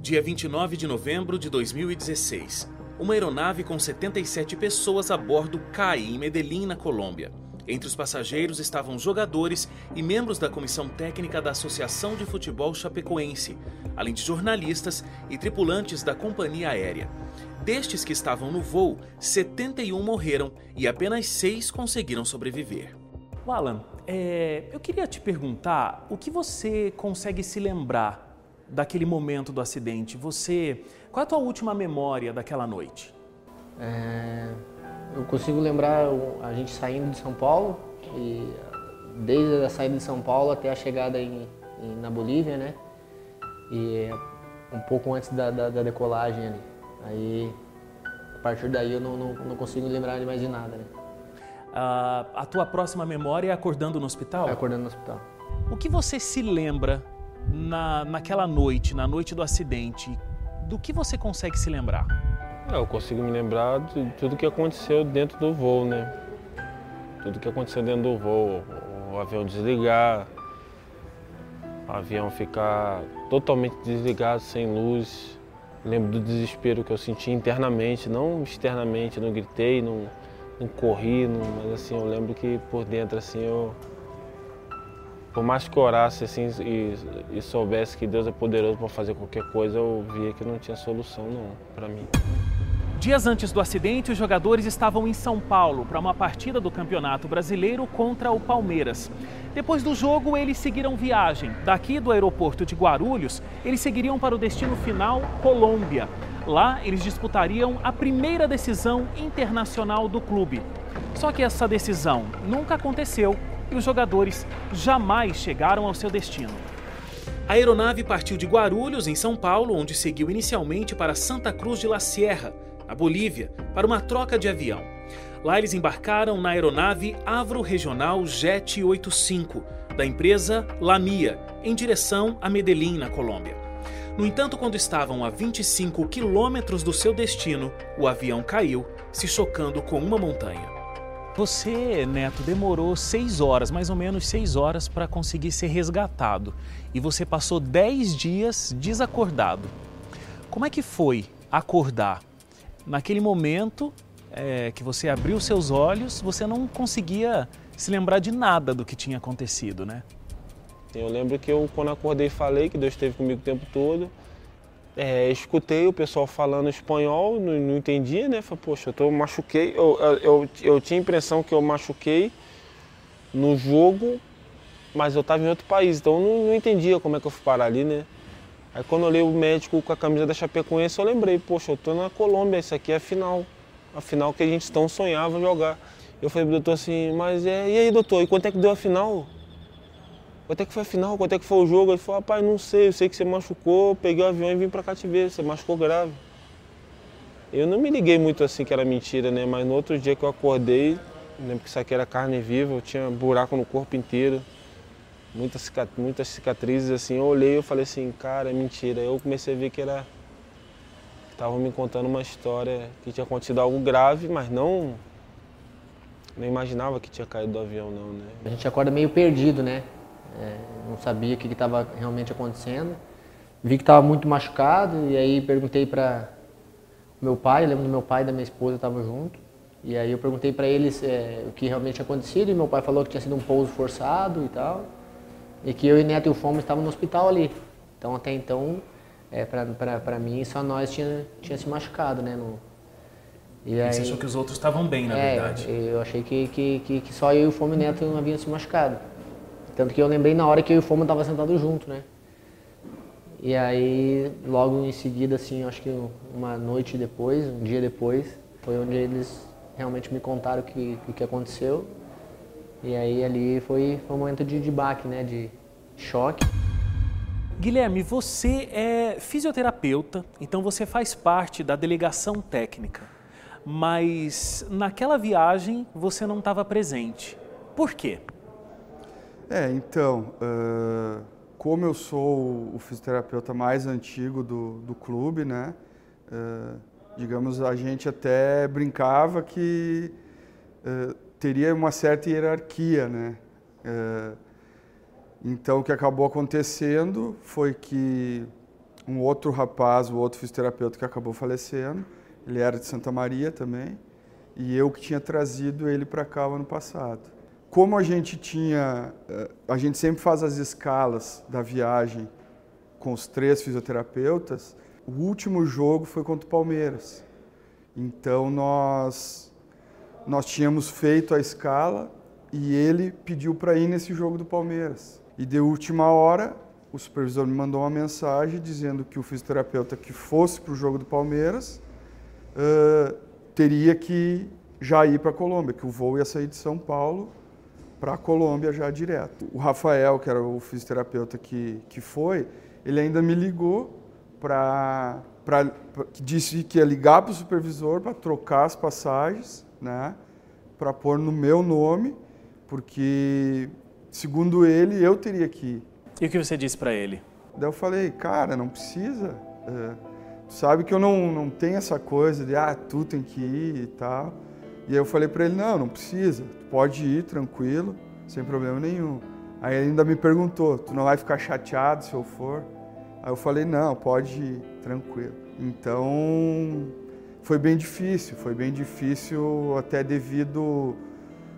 Dia 29 de novembro de 2016. Uma aeronave com 77 pessoas a bordo cai em Medellín, na Colômbia. Entre os passageiros estavam jogadores e membros da comissão técnica da Associação de Futebol Chapecoense, além de jornalistas e tripulantes da companhia aérea. Destes que estavam no voo, 71 morreram e apenas seis conseguiram sobreviver. Alan, é, eu queria te perguntar o que você consegue se lembrar daquele momento do acidente. Você, qual é a tua última memória daquela noite? É, eu consigo lembrar a gente saindo de São Paulo e desde a saída de São Paulo até a chegada em, em, na Bolívia, né? E um pouco antes da, da, da, decolagem ali. Aí, a partir daí eu não, não, não consigo lembrar mais de nada, né? Uh, a tua próxima memória é acordando no hospital? É acordando no hospital. O que você se lembra na, naquela noite, na noite do acidente? Do que você consegue se lembrar? É, eu consigo me lembrar de tudo que aconteceu dentro do voo, né? Tudo que aconteceu dentro do voo, o avião desligar, o avião ficar totalmente desligado, sem luz. Lembro do desespero que eu senti internamente, não externamente, não gritei, não, não corri, não, mas assim, eu lembro que por dentro assim eu por mais que orasse assim e, e soubesse que Deus é poderoso para fazer qualquer coisa, eu via que não tinha solução não para mim. Dias antes do acidente, os jogadores estavam em São Paulo para uma partida do Campeonato Brasileiro contra o Palmeiras. Depois do jogo, eles seguiram viagem. Daqui do aeroporto de Guarulhos, eles seguiriam para o destino final, Colômbia. Lá, eles disputariam a primeira decisão internacional do clube. Só que essa decisão nunca aconteceu e os jogadores jamais chegaram ao seu destino. A aeronave partiu de Guarulhos, em São Paulo, onde seguiu inicialmente para Santa Cruz de la Sierra, na Bolívia, para uma troca de avião. Lá eles embarcaram na aeronave Avro Regional Jet 85, da empresa Lamia, em direção a Medellín, na Colômbia. No entanto, quando estavam a 25 quilômetros do seu destino, o avião caiu, se chocando com uma montanha. Você, Neto, demorou seis horas, mais ou menos seis horas, para conseguir ser resgatado. E você passou dez dias desacordado. Como é que foi acordar? naquele momento é, que você abriu seus olhos, você não conseguia se lembrar de nada do que tinha acontecido, né? Eu lembro que eu, quando acordei, falei que Deus esteve comigo o tempo todo. É, escutei o pessoal falando espanhol, não, não entendia, né? Falei, poxa, eu tô, machuquei. Eu, eu, eu tinha a impressão que eu machuquei no jogo, mas eu estava em outro país, então eu não, não entendia como é que eu fui parar ali, né? Aí quando eu olhei o médico com a camisa da Chapecoense, eu lembrei, poxa, eu tô na Colômbia, isso aqui é a final. A final que a gente tão sonhava jogar. Eu falei pro doutor assim, mas é, e aí doutor, e quanto é que deu a final? Quanto é que foi a final? Quanto é que foi o jogo? Ele falou, rapaz, não sei, eu sei que você machucou, peguei o avião e vim pra cá te ver, você machucou grave. Eu não me liguei muito assim que era mentira, né? Mas no outro dia que eu acordei, lembro que isso aqui era carne viva, eu tinha buraco no corpo inteiro muitas, muitas cicatrizes assim. Eu olhei e falei assim, cara, é mentira. Eu comecei a ver que era. Estavam me contando uma história que tinha acontecido algo grave, mas não. Não imaginava que tinha caído do avião, não, né? A gente acorda meio perdido, né? É, não sabia o que estava realmente acontecendo. Vi que estava muito machucado e aí perguntei para meu pai, lembro do meu pai e da minha esposa estavam junto. E aí eu perguntei para eles é, o que realmente tinha acontecido e meu pai falou que tinha sido um pouso forçado e tal e que eu e Neto e o Fomo estavam no hospital ali. Então até então, é, para mim, só nós tinha, tinha se machucado, né? No, e aí, Você achou que os outros estavam bem, na é, verdade? eu achei que, que, que, que, só eu e o Fomo e o Neto não haviam se machucado. Tanto que eu lembrei na hora que eu e o Fomo estavam sentados junto, né? E aí, logo em seguida, assim, acho que uma noite depois, um dia depois, foi onde eles realmente me contaram o que, o que aconteceu. E aí ali foi, foi um momento de, de baque, né? De choque. Guilherme, você é fisioterapeuta, então você faz parte da delegação técnica. Mas naquela viagem você não estava presente. Por quê? É, então, uh, como eu sou o fisioterapeuta mais antigo do, do clube, né? Uh, digamos, a gente até brincava que uh, teria uma certa hierarquia, né? Então, o que acabou acontecendo foi que um outro rapaz, o outro fisioterapeuta que acabou falecendo. Ele era de Santa Maria também. E eu que tinha trazido ele para cá o ano passado. Como a gente tinha, eh, a gente sempre faz as escalas da viagem com os três fisioterapeutas, o último jogo foi contra o Palmeiras. Então nós nós tínhamos feito a escala e ele pediu para ir nesse jogo do Palmeiras. E de última hora, o supervisor me mandou uma mensagem dizendo que o fisioterapeuta que fosse para o jogo do Palmeiras uh, teria que já ir para a Colômbia, que o voo ia sair de São Paulo para a Colômbia já direto. O Rafael, que era o fisioterapeuta que, que foi, ele ainda me ligou para disse que ia ligar para o supervisor para trocar as passagens, né, para pôr no meu nome, porque segundo ele eu teria que ir. E o que você disse para ele? Daí eu falei, cara, não precisa. É, tu sabe que eu não, não tenho essa coisa de, ah, tu tem que ir e tal. E aí eu falei para ele, não, não precisa, tu pode ir tranquilo, sem problema nenhum. Aí ele ainda me perguntou, tu não vai ficar chateado se eu for? Aí eu falei, não, pode ir, tranquilo. Então, foi bem difícil, foi bem difícil até devido,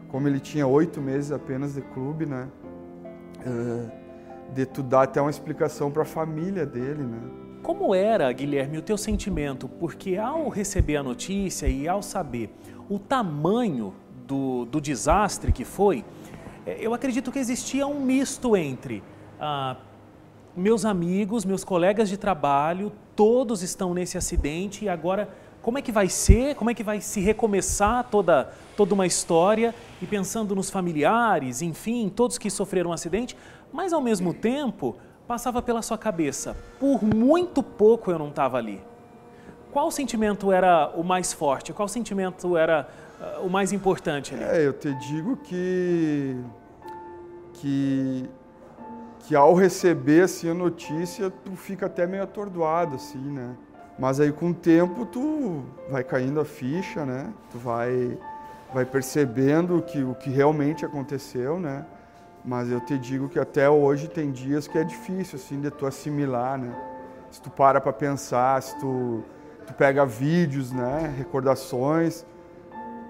como ele tinha oito meses apenas de clube, né? Uh, de tu dar até uma explicação para a família dele, né? Como era, Guilherme, o teu sentimento? Porque ao receber a notícia e ao saber o tamanho do, do desastre que foi, é, eu acredito que existia um misto entre ah, meus amigos, meus colegas de trabalho, todos estão nesse acidente e agora como é que vai ser, como é que vai se recomeçar toda, toda uma história? E pensando nos familiares, enfim, todos que sofreram um acidente, mas ao mesmo tempo passava pela sua cabeça, por muito pouco eu não estava ali. Qual sentimento era o mais forte? Qual sentimento era uh, o mais importante ali? É, eu te digo que que que ao receber assim a notícia, tu fica até meio atordoado assim, né? Mas aí com o tempo tu vai caindo a ficha, né? Tu vai vai percebendo que o que realmente aconteceu, né? Mas eu te digo que até hoje tem dias que é difícil assim de tu assimilar, né? Se tu para para pensar, se tu tu pega vídeos, né, recordações,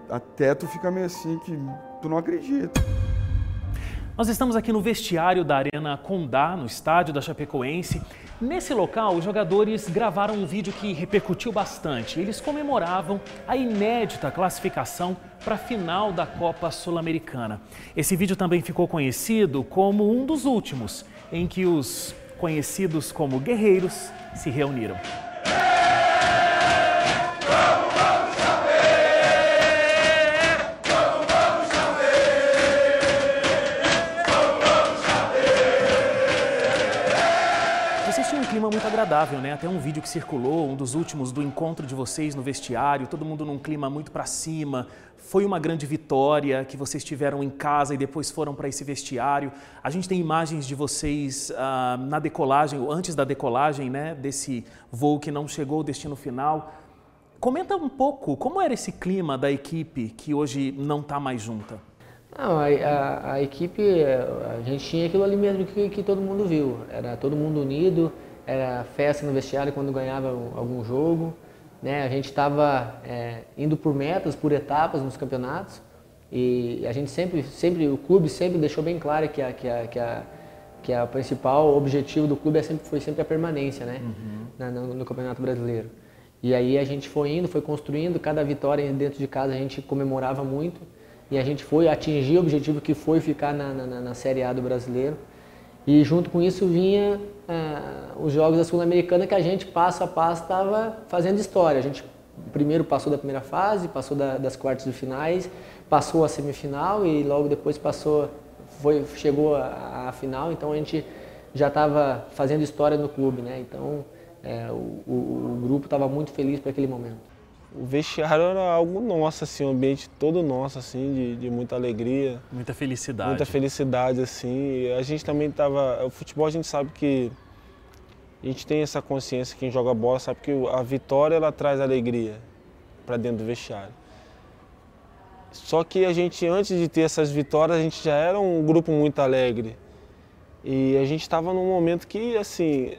até tu fica meio assim que tu não acredita. Nós estamos aqui no vestiário da Arena Condá, no estádio da Chapecoense. Nesse local, os jogadores gravaram um vídeo que repercutiu bastante. Eles comemoravam a inédita classificação para a final da Copa Sul-Americana. Esse vídeo também ficou conhecido como um dos últimos em que os conhecidos como guerreiros se reuniram. Né? Até um vídeo que circulou, um dos últimos do encontro de vocês no vestiário, todo mundo num clima muito para cima. Foi uma grande vitória que vocês tiveram em casa e depois foram para esse vestiário. A gente tem imagens de vocês ah, na decolagem, ou antes da decolagem, né? Desse voo que não chegou ao destino final. Comenta um pouco como era esse clima da equipe que hoje não está mais junta. Não, a, a, a, equipe, a gente tinha aquilo ali mesmo que, que todo mundo viu. Era todo mundo unido, era festa no vestiário quando ganhava algum jogo. Né? A gente estava é, indo por metas, por etapas nos campeonatos e a gente sempre, sempre o clube sempre deixou bem claro que a, que a, que a, que a principal objetivo do clube é sempre, foi sempre a permanência, né? Uhum. no, no, campeonato brasileiro. E aí a gente foi indo, foi construindo, cada vitória dentro de casa a gente comemorava muito e a gente foi atingir o objetivo que foi ficar na, na, na Série A do brasileiro. E junto com isso vinha uh, os jogos da Sul-Americana que a gente passo a passo estava fazendo história. A gente primeiro passou da primeira fase, passou da, das quartas de finais, passou a semifinal e logo depois passou, foi, chegou à final. Então a gente já estava fazendo história no clube, né? Então é, o, o, o grupo estava muito feliz para aquele momento o vestiário era algo nosso, assim, um ambiente todo nosso, assim, de, de muita alegria. Muita felicidade. Muita felicidade, assim. E a gente também estava... O futebol a gente sabe que... A gente tem essa consciência, quem joga bola sabe que a vitória, ela traz alegria para dentro do vestiário. Só que a gente, antes de ter essas vitórias, a gente já era um grupo muito alegre. E a gente estava num momento que, assim,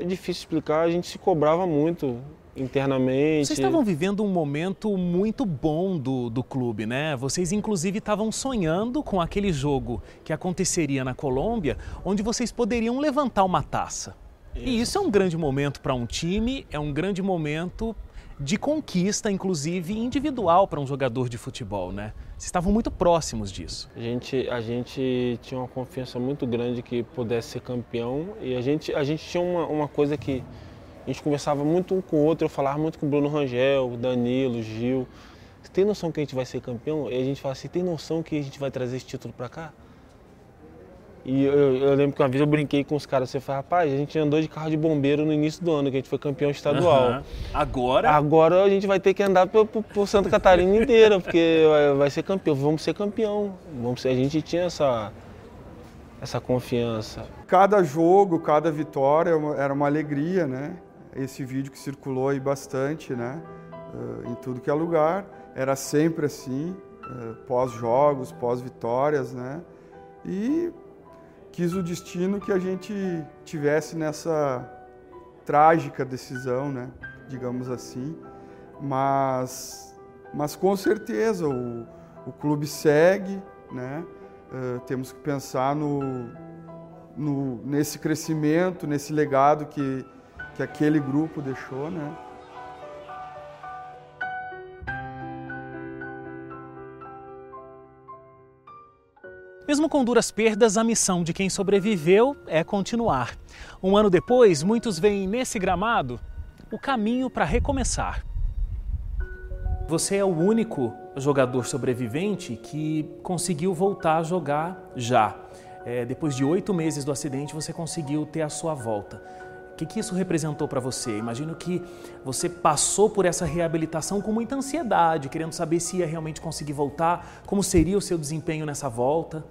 é difícil explicar, a gente se cobrava muito internamente. Vocês estavam vivendo um momento muito bom do, do clube, né? Vocês, inclusive, estavam sonhando com aquele jogo que aconteceria na Colômbia, onde vocês poderiam levantar uma taça. Isso. E isso é um grande momento para um time, é um grande momento de conquista, inclusive individual para um jogador de futebol, né? Vocês estavam muito próximos disso. A gente, a gente tinha uma confiança muito grande que pudesse ser campeão e a gente, a gente tinha uma, uma coisa que a gente conversava muito um com o outro, eu falava muito com o Bruno Rangel, Danilo, Gil. Você tem noção que a gente vai ser campeão? E a gente fala assim, tem noção que a gente vai trazer esse título para cá? E eu, eu, lembro que uma vez eu brinquei com os caras, você falou, rapaz, a gente andou de carro de bombeiro no início do ano, que a gente foi campeão estadual. Uhum. Agora? Agora a gente vai ter que andar por, por, por Santa Catarina inteira, porque vai, vai, ser campeão, vamos ser campeão. Vamos ser, a gente tinha essa, essa confiança. Cada jogo, cada vitória é era uma alegria, né? Esse vídeo que circulou aí bastante, né? Uh, em tudo que é lugar, era sempre assim, uh, pós-jogos, pós-vitórias, né? E quis o destino que a gente tivesse nessa trágica decisão, né? Digamos assim. Mas, mas com certeza o, o clube segue, né? Uh, temos que pensar no, no, nesse crescimento, nesse legado que, que aquele grupo deixou, né? Mesmo com duras perdas, a missão de quem sobreviveu é continuar. Um ano depois, muitos veem nesse gramado o caminho para recomeçar. Você é o único jogador sobrevivente que conseguiu voltar a jogar já. É, depois de oito meses do acidente, você conseguiu ter a sua volta. O que, que isso representou para você? Imagino que você passou por essa reabilitação com muita ansiedade, querendo saber se ia realmente conseguir voltar, como seria o seu desempenho nessa volta.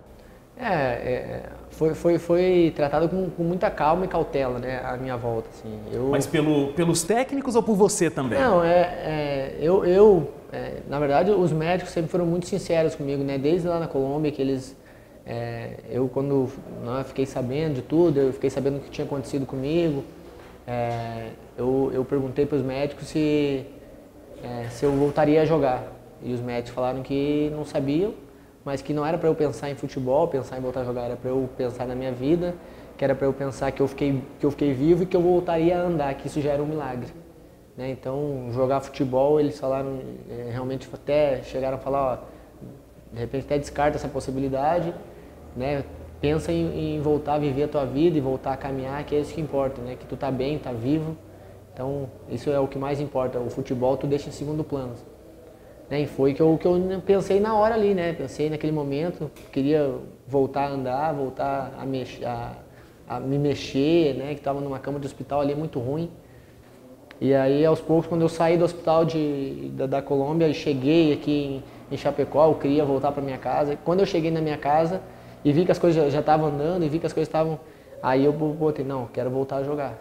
É, é, foi, foi, foi tratado com, com, muita calma e cautela, né, a minha volta, assim. Eu... Mas pelo, pelos técnicos ou por você também? Não, é, é eu, eu é, na verdade, os médicos sempre foram muito sinceros comigo, né, desde lá na Colômbia, que eles, é, eu quando né, fiquei sabendo de tudo, eu fiquei sabendo o que tinha acontecido comigo, é, eu, eu perguntei para os médicos se, é, se eu voltaria a jogar, e os médicos falaram que não sabiam, mas que não era para eu pensar em futebol, pensar em voltar a jogar, era para eu pensar na minha vida, que era para eu pensar que eu fiquei que eu fiquei vivo e que eu voltaria a andar, que isso já era um milagre. Né? Então, jogar futebol, eles falaram, é, realmente até chegaram a falar, ó, de repente até descarta essa possibilidade, né? Pensa em, em, voltar a viver a tua vida e voltar a caminhar, que é isso que importa, né? Que tu tá bem, tá vivo. Então, isso é o que mais importa. O futebol tu deixa em segundo plano. Né? E foi que eu, que eu pensei na hora ali, né? Pensei naquele momento, queria voltar a andar, voltar a, a, a me mexer, né? Que estava numa cama de hospital ali muito ruim. E aí, aos poucos, quando eu saí do hospital de, da, da Colômbia e cheguei aqui em, em Chapecó, eu queria voltar para minha casa. Quando eu cheguei na minha casa e vi que as coisas já estavam andando e vi que as coisas estavam... Aí eu botei, não, quero voltar a jogar.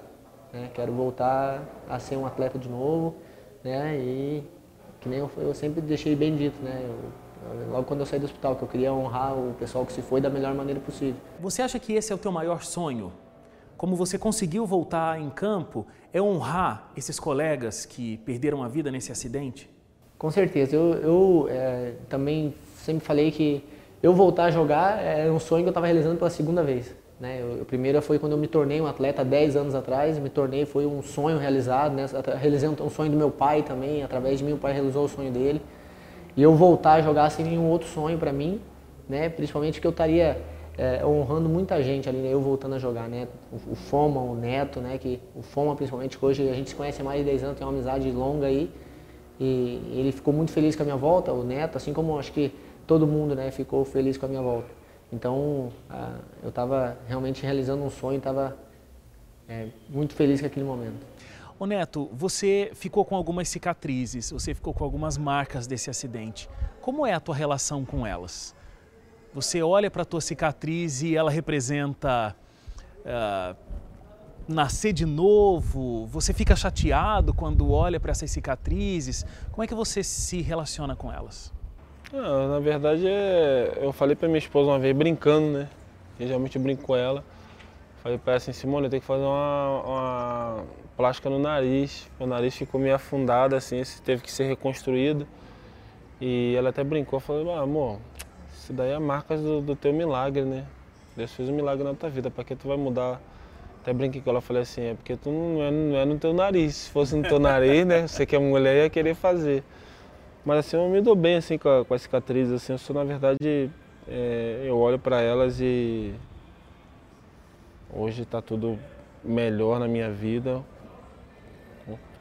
Né? Quero voltar a ser um atleta de novo. Né? E que nem eu, eu sempre deixei bem dito, né? Eu, logo quando eu saí do hospital, que eu queria honrar o pessoal que se foi da melhor maneira possível. Você acha que esse é o teu maior sonho? Como você conseguiu voltar em campo, é honrar esses colegas que perderam a vida nesse acidente? Com certeza. Eu, eu é, também sempre falei que eu voltar a jogar é um sonho que eu estava realizando pela segunda vez. Né? Eu, a primeira foi quando eu me tornei um atleta 10 anos atrás, me tornei, foi um sonho realizado, né? realizei um, um sonho do meu pai também, através de mim o pai realizou o sonho dele. E eu voltar a jogar seria um outro sonho para mim, né? principalmente que eu estaria é, honrando muita gente ali, né? eu voltando a jogar, né? O, o, Foma, o Neto, né? Que, o Foma principalmente, que hoje a gente se conhece há mais de 10 anos, tem uma amizade longa aí. E ele ficou muito feliz com a minha volta, o Neto, assim como acho que todo mundo né, ficou feliz com a minha volta. Então, eu estava realmente realizando um sonho, estava é, muito feliz com aquele momento. Ô Neto, você ficou com algumas cicatrizes, você ficou com algumas marcas desse acidente. Como é a tua relação com elas? Você olha para a tua cicatriz e ela representa uh, nascer de novo? Você fica chateado quando olha para essas cicatrizes? Como é que você se relaciona com elas? Não, na verdade, é... eu falei pra minha esposa uma vez, brincando, né? Eu geralmente brinco com ela. Falei para ela assim, Simone, eu tenho que fazer uma, uma plástica no nariz. O nariz ficou meio afundado, assim, teve que ser reconstruído. E ela até brincou, falou, ah, amor, isso daí é a marca do, do, teu milagre, né? Deus fez um milagre na tua vida, para que tu vai mudar? Até brinquei com ela, falei assim, é porque tu não é, não é no teu nariz. Se fosse no teu nariz, né, você que é mulher ia querer fazer. Mas assim, eu me dou bem assim com, a, com as cicatrizes, assim, eu sou na verdade, é, eu olho para elas e hoje está tudo melhor na minha vida,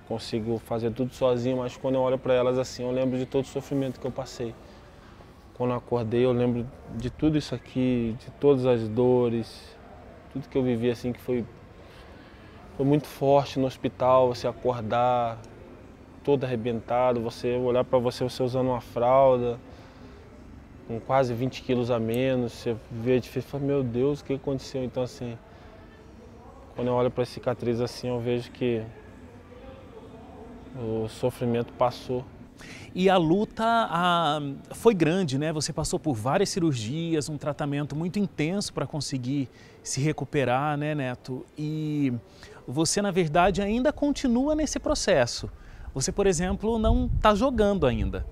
consigo fazer tudo sozinho, mas quando eu olho para elas assim, eu lembro de todo o sofrimento que eu passei. Quando eu acordei, eu lembro de tudo isso aqui, de todas as dores, tudo que eu vivi assim que foi foi muito forte no hospital, você acordar todo arrebentado, você olhar para você, você usando uma fralda, com quase 20 quilos a menos, você vê difícil e fala, meu Deus, o que aconteceu? Então assim, quando eu olho para a cicatriz assim, eu vejo que o sofrimento passou. E a luta a, foi grande, né? Você passou por várias cirurgias, um tratamento muito intenso para conseguir se recuperar, né, Neto? E você, na verdade, ainda continua nesse processo. Você, por exemplo, não está jogando ainda.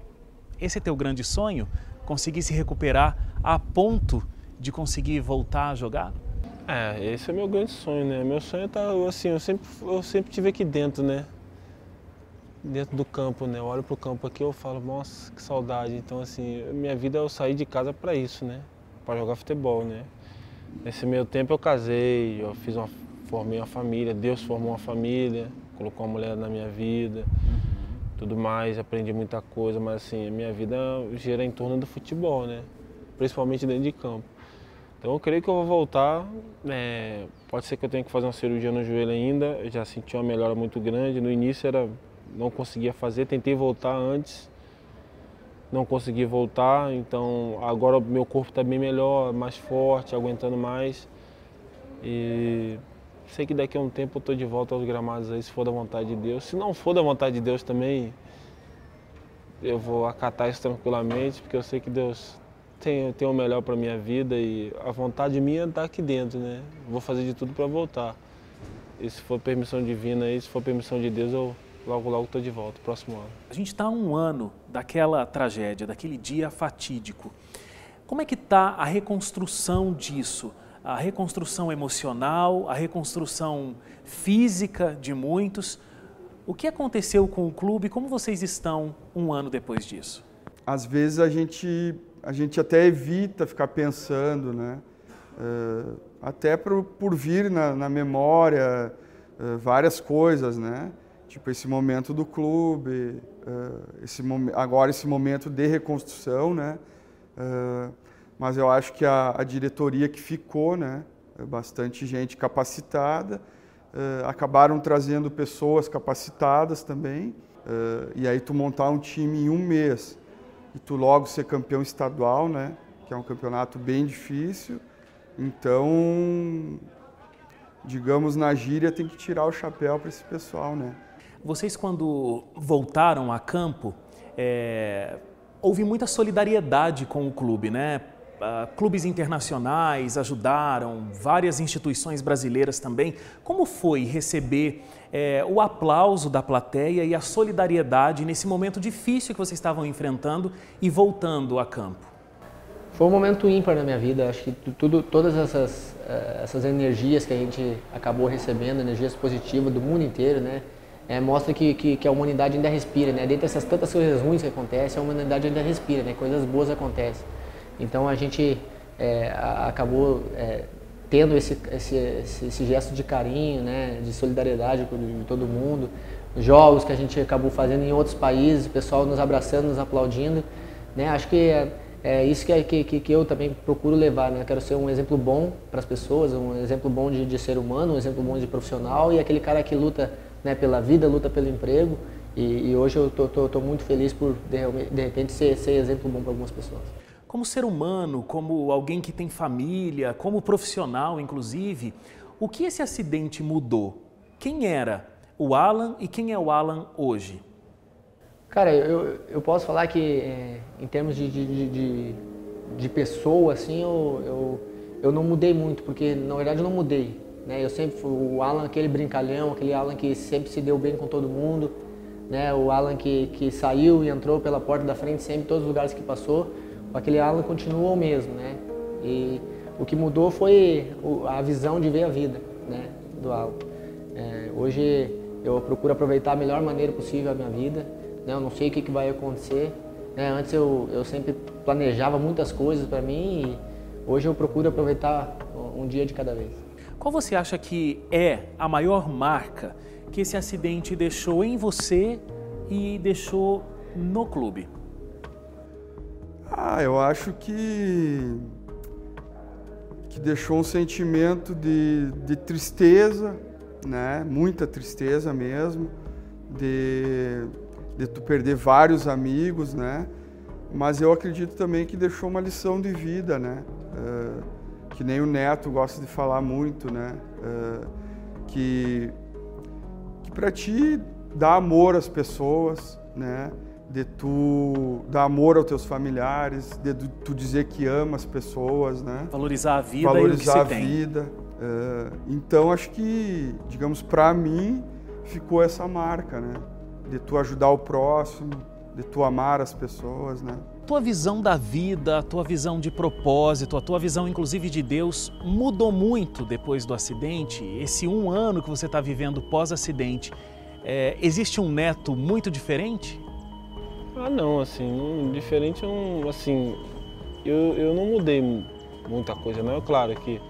Esse é teu grande sonho? Conseguir se recuperar a ponto de conseguir voltar a jogar? É, esse é meu grande sonho, né? Meu sonho tá, assim, eu sempre, eu sempre tive aqui dentro, né? dentro do campo, né? Eu olho pro campo aqui eu falo, nossa, que saudade. Então, assim, minha vida eu saí de casa para isso, né? Para jogar futebol, né? Nesse meio tempo eu casei, eu fiz uma, formei uma família, Deus formou uma família, colocou uma mulher na minha vida. Tudo mais, aprendi muita coisa, mas assim, a minha vida gira em torno do futebol, né? Principalmente dentro de campo. Então eu creio que eu vou voltar. É, pode ser que eu tenha que fazer uma cirurgia no joelho ainda. Eu já senti uma melhora muito grande. No início era não conseguia fazer, tentei voltar antes, não consegui voltar, então agora meu corpo está bem melhor, mais forte, aguentando mais. E sei que daqui a um tempo eu estou de volta aos gramados aí, se for da vontade de Deus. Se não for da vontade de Deus também, eu vou acatar isso tranquilamente, porque eu sei que Deus tem, tem o melhor para minha vida e a vontade minha está aqui dentro, né? Vou fazer de tudo para voltar. E se for permissão divina aí, se for permissão de Deus, eu logo, logo estou de volta, próximo ano. A gente está um ano daquela tragédia, daquele dia fatídico. Como é que está a reconstrução disso? A reconstrução emocional, a reconstrução física de muitos. O que aconteceu com o clube? Como vocês estão um ano depois disso? Às vezes a gente, a gente até evita ficar pensando, né? Uh, até por, por vir na, na memória uh, várias coisas, né? tipo esse momento do clube, uh, esse agora esse momento de reconstrução, né? Uh, mas eu acho que a, a, diretoria que ficou, né? Bastante gente capacitada, uh, acabaram trazendo pessoas capacitadas também. e aí tu montar um time em um mês e tu logo ser campeão estadual, né? Que é um campeonato bem difícil. Então, digamos na gíria, tem que tirar o chapéu para esse pessoal, né? Vocês, quando voltaram a campo, é, houve muita solidariedade com o clube, né? Uh, clubes internacionais ajudaram, várias instituições brasileiras também. Como foi receber é, o aplauso da plateia e a solidariedade nesse momento difícil que vocês estavam enfrentando e voltando a campo? Foi um momento ímpar na minha vida. Acho que tudo, todas essas, uh, essas energias que a gente acabou recebendo, energias positivas do mundo inteiro, né? é, mostra que, que, que, a humanidade ainda respira, né? Dentro dessas tantas coisas ruins que acontecem, a humanidade ainda respira, né? Coisas boas acontecem. Então a gente é, acabou é, tendo esse, esse, esse, esse, gesto de carinho, né? De solidariedade de todo mundo. Jogos que a gente acabou fazendo em outros países, o pessoal nos abraçando, nos aplaudindo, né? Acho que é, é isso que, que, que eu também procuro levar, né? Quero ser um exemplo bom para as pessoas, um exemplo bom de, de ser humano, um exemplo bom de profissional e aquele cara que luta né, pela vida, luta pelo emprego. E, e hoje eu estou muito feliz por, de, de repente, ser, ser exemplo bom para algumas pessoas. Como ser humano, como alguém que tem família, como profissional, inclusive, o que esse acidente mudou? Quem era o Alan e quem é o Alan hoje? Cara, eu, eu posso falar que é, em termos de, de, de, de pessoa, assim, eu, eu, eu não mudei muito, porque na verdade eu não mudei. Né? Eu sempre fui o Alan, aquele brincalhão, aquele Alan que sempre se deu bem com todo mundo, né? O Alan que, que saiu e entrou pela porta da frente sempre, todos os lugares que passou, aquele Alan continua o mesmo, né? E o que mudou foi a visão de ver a vida, né? Do Alan. É, hoje eu procuro aproveitar a melhor maneira possível a minha vida, né? Eu não sei o que, que vai acontecer, né? Antes eu, eu sempre planejava muitas coisas para mim e hoje eu procuro aproveitar um dia de cada vez. Qual você acha que é a maior marca que esse acidente deixou em você e deixou no clube? Ah, eu acho que que deixou um sentimento de, de tristeza, né? Muita tristeza mesmo, de, de tu perder vários amigos, né? Mas eu acredito também que deixou uma lição de vida, né? Uh, que nem o Neto gosta de falar muito, né? Uh, que que para ti dar amor às pessoas, né? De tu dar amor aos teus familiares, de tu dizer que ama as pessoas, né? Valorizar a vida Valorizar e o que a vida. Uh, então acho que, digamos, para mim ficou essa marca, né? De tu ajudar o próximo, de tu amar as pessoas, né? tua visão da vida, a tua visão de propósito, a tua visão inclusive de Deus mudou muito depois do acidente? Esse um ano que você está vivendo pós-acidente, é, existe um neto muito diferente? Ah, não, assim, diferente, não, assim, eu, eu não mudei muita coisa, não. É claro que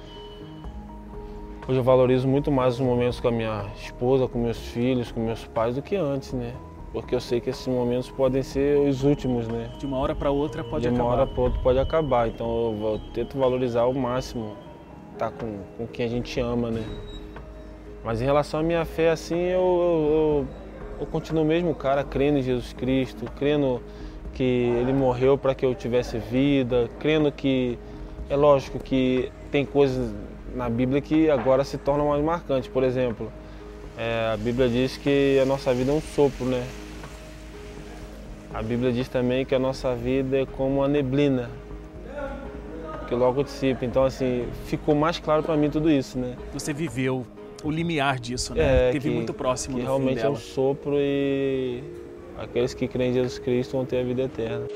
hoje eu valorizo muito mais os momentos com a minha esposa, com meus filhos, com meus pais do que antes, né? porque eu sei que esses momentos podem ser os últimos, né? De uma hora para outra pode De acabar. De uma hora para outra pode acabar, então eu, eu tento valorizar ao máximo estar tá com, com quem a gente ama, né? Mas em relação à minha fé, assim, eu, eu, eu continuo mesmo cara, crendo em Jesus Cristo, crendo que Ele morreu para que eu tivesse vida, crendo que é lógico que tem coisas na Bíblia que agora se tornam mais marcantes. Por exemplo, é, a Bíblia diz que a nossa vida é um sopro, né? A Bíblia diz também que a nossa vida é como a neblina, que logo dissipa. Então, assim, ficou mais claro para mim tudo isso, né? Você viveu o limiar disso, né? É, Teve que, muito próximo que do realmente é um sopro e aqueles que creem em Jesus Cristo vão ter a vida eterna.